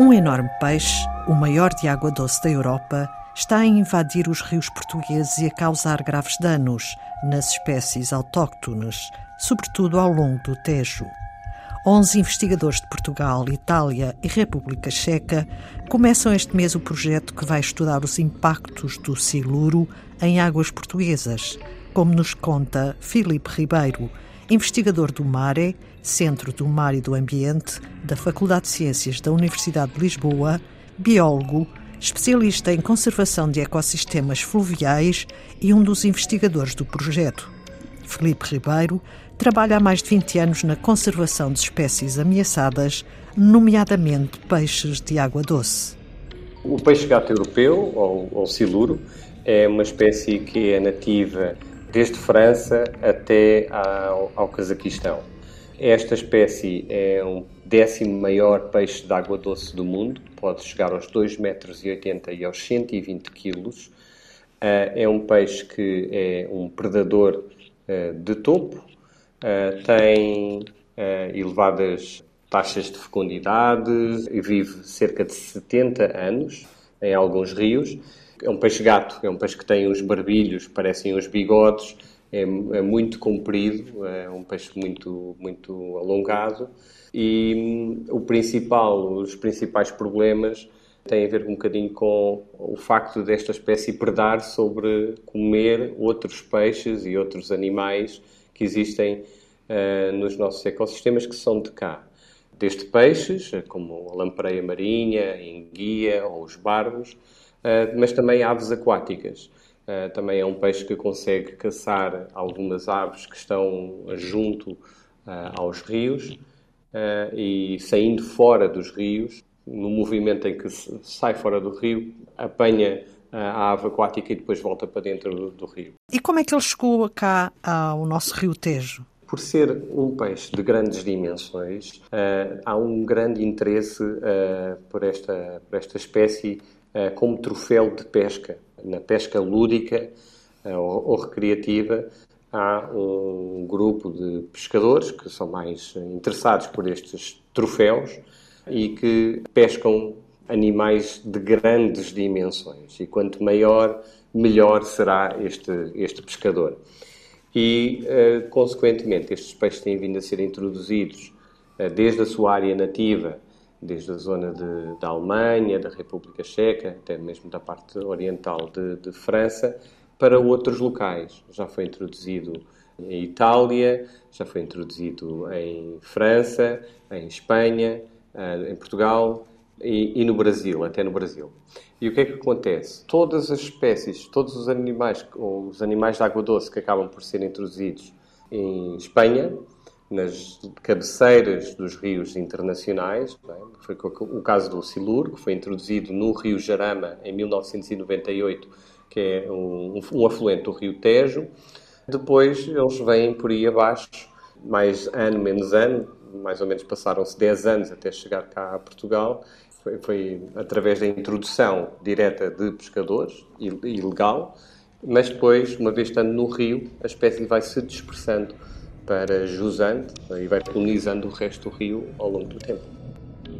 Um enorme peixe, o maior de água doce da Europa, está a invadir os rios portugueses e a causar graves danos nas espécies autóctones, sobretudo ao longo do Tejo. 11 investigadores de Portugal, Itália e República Checa começam este mês o projeto que vai estudar os impactos do siluro em águas portuguesas, como nos conta Filipe Ribeiro, investigador do MARE, Centro do Mar e do Ambiente, da Faculdade de Ciências da Universidade de Lisboa, biólogo, especialista em conservação de ecossistemas fluviais e um dos investigadores do projeto. Felipe Ribeiro trabalha há mais de 20 anos na conservação de espécies ameaçadas, nomeadamente peixes de água doce. O peixe-gato europeu, ou, ou siluro, é uma espécie que é nativa desde França até ao, ao Cazaquistão. Esta espécie é um décimo maior peixe de água doce do mundo, pode chegar aos 2,80 metros e aos 120 quilos. Ah, é um peixe que é um predador ah, de topo, ah, tem elevadas taxas de fecundidade e vive cerca de 70 anos em alguns rios. É um peixe gato, é um peixe que tem os barbilhos, parecem os bigodes, é, é muito comprido, é um peixe muito, muito alongado e hum, o principal, os principais problemas têm a ver um bocadinho com o facto desta espécie predar sobre comer outros peixes e outros animais que existem uh, nos nossos ecossistemas que são de cá. Desde peixes, como a lampreia marinha, enguia ou os barbos, uh, mas também aves aquáticas. Uh, também é um peixe que consegue caçar algumas aves que estão junto aos rios e saindo fora dos rios, no movimento em que sai fora do rio, apanha a ave aquática e depois volta para dentro do, do rio. E como é que ele chegou cá ao nosso rio Tejo? Por ser um peixe de grandes dimensões, há um grande interesse por, esta, por esta espécie como troféu de pesca na pesca lúdica ou, ou recreativa, há um grupo de pescadores que são mais interessados por estes troféus e que pescam animais de grandes dimensões. E quanto maior, melhor será este, este pescador. E, uh, consequentemente, estes peixes têm vindo a ser introduzidos uh, desde a sua área nativa desde a zona de, da Alemanha, da República Checa, até mesmo da parte oriental de, de França, para outros locais. Já foi introduzido em Itália, já foi introduzido em França, em Espanha, eh, em Portugal e, e, no Brasil, até no Brasil. E o que é que acontece? Todas as espécies, todos os animais, os animais de água doce que acabam por ser introduzidos em Espanha, nas cabeceiras dos rios internacionais. É? Foi o caso do Silur, que foi introduzido no rio Jarama em 1998, que é um, um afluente do rio Tejo. Depois eles vêm por aí abaixo, mais ano, menos ano, mais ou menos passaram-se 10 anos até chegar cá a Portugal. Foi, foi através da introdução direta de pescadores, ilegal, mas depois, uma vez estando no rio, a espécie vai se dispersando para jusante e vai colonizando o resto do rio ao longo do tempo.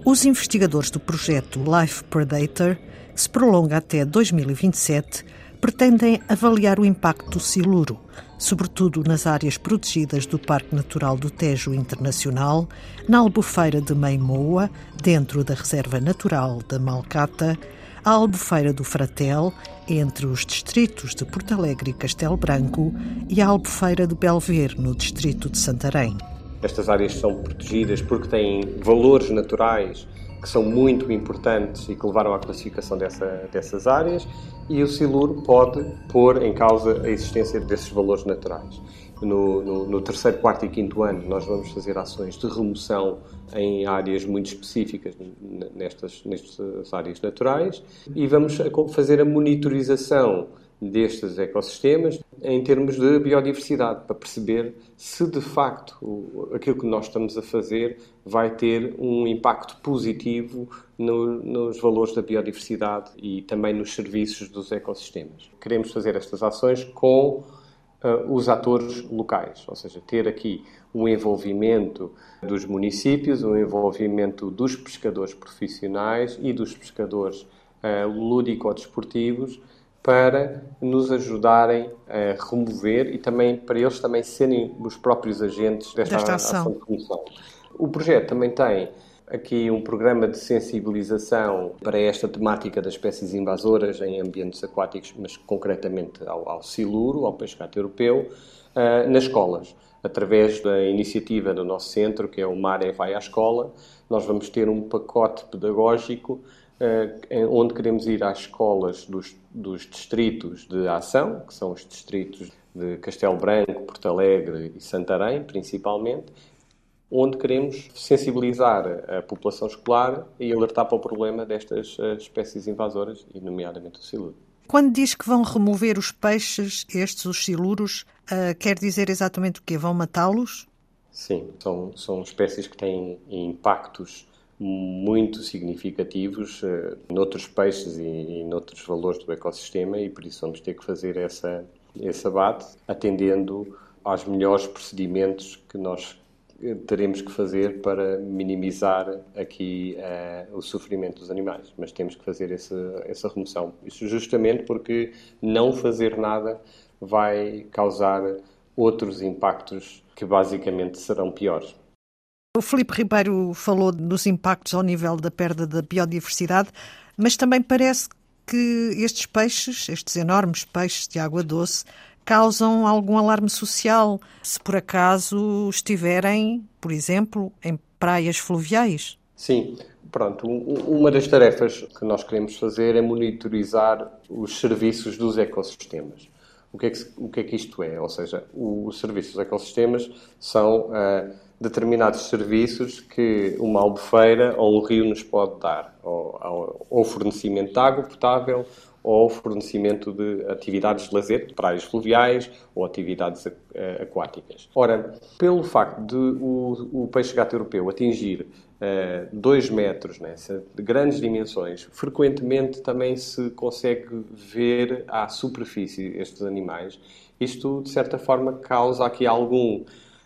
Os investigadores do projeto Life Predator, que se prolonga até 2027, pretendem avaliar o impacto do siluro, sobretudo nas áreas protegidas do Parque Natural do Tejo Internacional, na Albufeira de Meimoa, dentro da Reserva Natural da Malcata, a Albufeira do Fratel, entre os distritos de Porto Alegre e Castelo Branco, e a Albufeira de Belver, no distrito de Santarém. Estas áreas são protegidas porque têm valores naturais que são muito importantes e que levaram à classificação dessa, dessas áreas, e o Silur pode pôr em causa a existência desses valores naturais. No, no, no, terceiro, quarto e quinto ano, nós vamos fazer ações de remoção em áreas muito específicas nestas, nestas áreas naturais e vamos fazer a monitorização destes ecossistemas em termos de biodiversidade, para perceber se de facto aquilo que nós estamos a fazer vai ter um impacto positivo no, nos valores da biodiversidade e também nos serviços dos ecossistemas. Queremos fazer estas ações com uh, os atores locais, ou seja, ter aqui um envolvimento dos municípios, um envolvimento dos pescadores profissionais e dos pescadores uh, lúdico-desportivos para nos ajudarem a remover e também para eles também serem os próprios agentes desta, desta ação. ação de remoção. O projeto também tem aqui um programa de sensibilização para esta temática das espécies invasoras em ambientes aquáticos, mas concretamente ao, ao siluro, ao peixe-gato europeu, uh, nas escolas. Através da iniciativa do nosso centro, que é o Mare Vai à Escola, nós vamos ter um pacote pedagógico onde queremos ir às escolas dos, dos distritos de ação, que são os distritos de Castelo Branco, Porto Alegre e Santarém, principalmente, onde queremos sensibilizar a população escolar e alertar para o problema destas eh, espécies invasoras, e nomeadamente o siluro. Quando diz que vão remover os peixes, estes, os siluros, uh, quer dizer exatamente o quê? Vão matá-los? Sim, são, são espécies que têm impactos muito significativos uh, noutros peixes e, e noutros valores do ecossistema e por isso vamos ter que fazer essa, esse abate atendendo aos melhores procedimentos que nós teremos que fazer para minimizar aqui uh, o sofrimento dos animais, mas temos que fazer essa, essa remoção. Isso justamente porque não fazer nada vai causar outros impactos que basicamente serão piores. O Filipe Ribeiro falou dos impactos ao nível da perda da biodiversidade, mas também parece que estes peixes, estes enormes peixes de água doce, causam algum alarme social, se por acaso estiverem, por exemplo, em praias fluviais. Sim, pronto. Uma das tarefas que nós queremos fazer é monitorizar os serviços dos ecossistemas. O que é que, que, é que isto é? Ou seja, os serviços dos ecossistemas são uh, determinados serviços que uma albufeira ou um rio nos pode dar, ou, ou fornecimento de água potável, ou fornecimento de atividades de lazer, praias fluviais ou atividades eh, aquáticas. Ora, pelo facto de o, o peixe-gato europeu atingir 2 uh, metros, né, de grandes dimensões, frequentemente também se consegue ver à superfície estes animais. Isto, de certa forma, causa aqui algum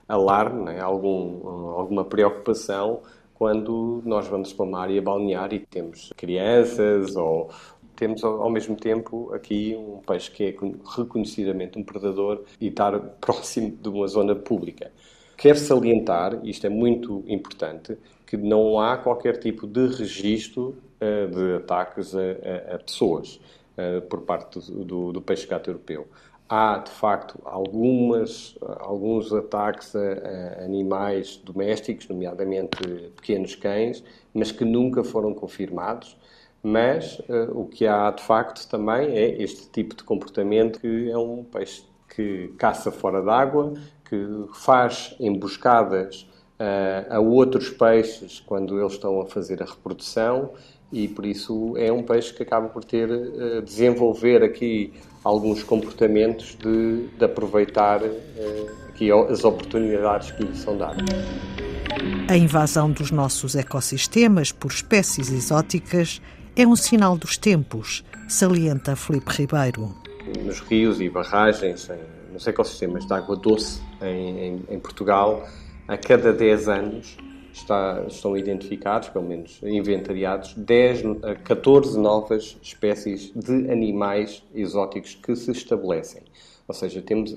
alarme, né, algum, alguma preocupação quando nós vamos para uma área balnear e temos crianças ou, temos ao mesmo tempo aqui um peixe que é reconhecidamente um predador e estar próximo de uma zona pública. Quero salientar, isto é muito importante, que não há qualquer tipo de registro uh, de ataques a, a pessoas uh, por parte do, do, do peixe-gato europeu. Há, de facto, algumas, alguns ataques a, a animais domésticos, nomeadamente pequenos cães, mas que nunca foram confirmados. Mas uh, o que há de facto também é este tipo de comportamento que é um peixe que caça fora d'água, que faz emboscadas uh, a outros peixes quando eles estão a fazer a reprodução e por isso é um peixe que acaba por ter uh, desenvolver aqui alguns comportamentos de, de aproveitar aqui as oportunidades que lhe são dadas. A invasão dos nossos ecossistemas por espécies exóticas é um sinal dos tempos, salienta Felipe Ribeiro. Nos rios e barragens, nos ecossistemas de água doce em, em, em Portugal, a cada 10 anos está, estão identificados, pelo menos inventariados, 10 a 14 novas espécies de animais exóticos que se estabelecem. Ou seja, temos,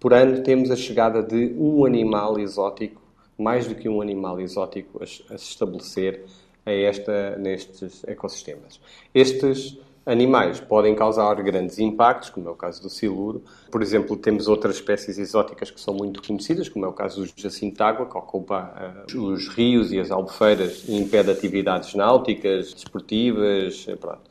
por ano temos a chegada de um animal exótico, mais do que um animal exótico a, a se estabelecer a esta, nestes ecossistemas. Estes animais podem causar grandes impactos, como é o caso do siluro. Por exemplo, temos outras espécies exóticas que são muito conhecidas, como é o caso do jacinto de água, que ocupa uh, os rios e as albufeiras e impede atividades náuticas, desportivas, eh, pronto.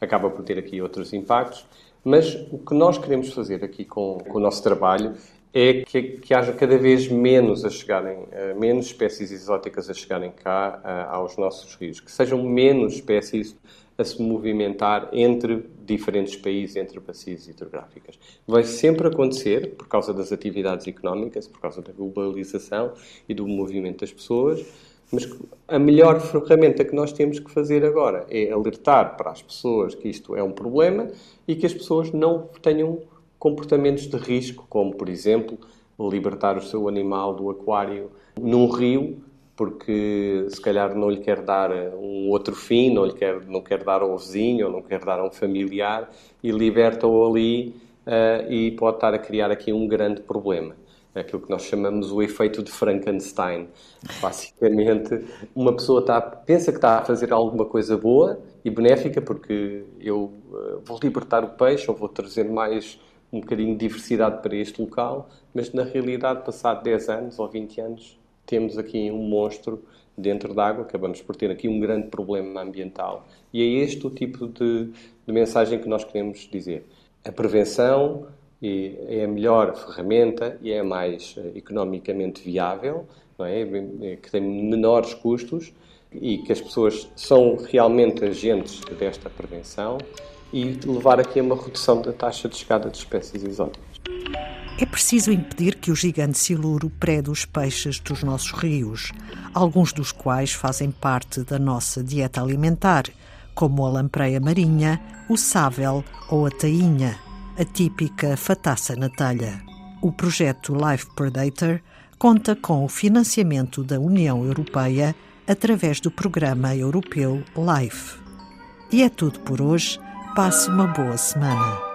Acaba por ter aqui outros impactos. Mas o que nós queremos fazer aqui com, com o nosso trabalho é que, que, haja cada vez menos a chegarem, uh, menos espécies exóticas a chegarem cá aos nossos rios, que sejam menos espécies a se movimentar entre diferentes países, entre bacias hidrográficas. Vai sempre acontecer por causa das atividades económicas, por causa da globalização e do movimento das pessoas, mas a melhor ferramenta que nós temos que fazer agora é alertar para as pessoas que isto é um problema e que as pessoas não tenham comportamentos de risco, como, por exemplo, libertar o seu animal do aquário num rio, porque se calhar não lhe quer dar um outro fim, não lhe quer, não quer dar ao vizinho, ou não quer dar a um familiar, e liberta-o ali uh, e pode estar a criar aqui um grande problema. Aquilo que nós chamamos o efeito de Frankenstein. Basicamente, uma pessoa está, pensa que está a fazer alguma coisa boa e benéfica, porque eu uh, vou libertar o peixe ou vou trazer mais um bocadinho de diversidade para este local, mas na realidade, passado 10 anos ou 20 anos, temos aqui um monstro dentro d'água, acabamos por ter aqui um grande problema ambiental. E é este o tipo de, de mensagem que nós queremos dizer. A prevenção é a melhor ferramenta e é a mais eh, economicamente viável, é? é? que tem menores custos e que as pessoas são realmente agentes desta prevenção e levar aqui a uma redução da taxa de chegada de espécies exóticas. É preciso impedir que o gigante siluro prede os peixes dos nossos rios, alguns dos quais fazem parte da nossa dieta alimentar, como a lampreia marinha, o sável ou a tainha, a típica fataça na talha. O projeto Life Predator conta com o financiamento da União Europeia através do programa europeu LIFE. E é tudo por hoje. Passe uma boa semana.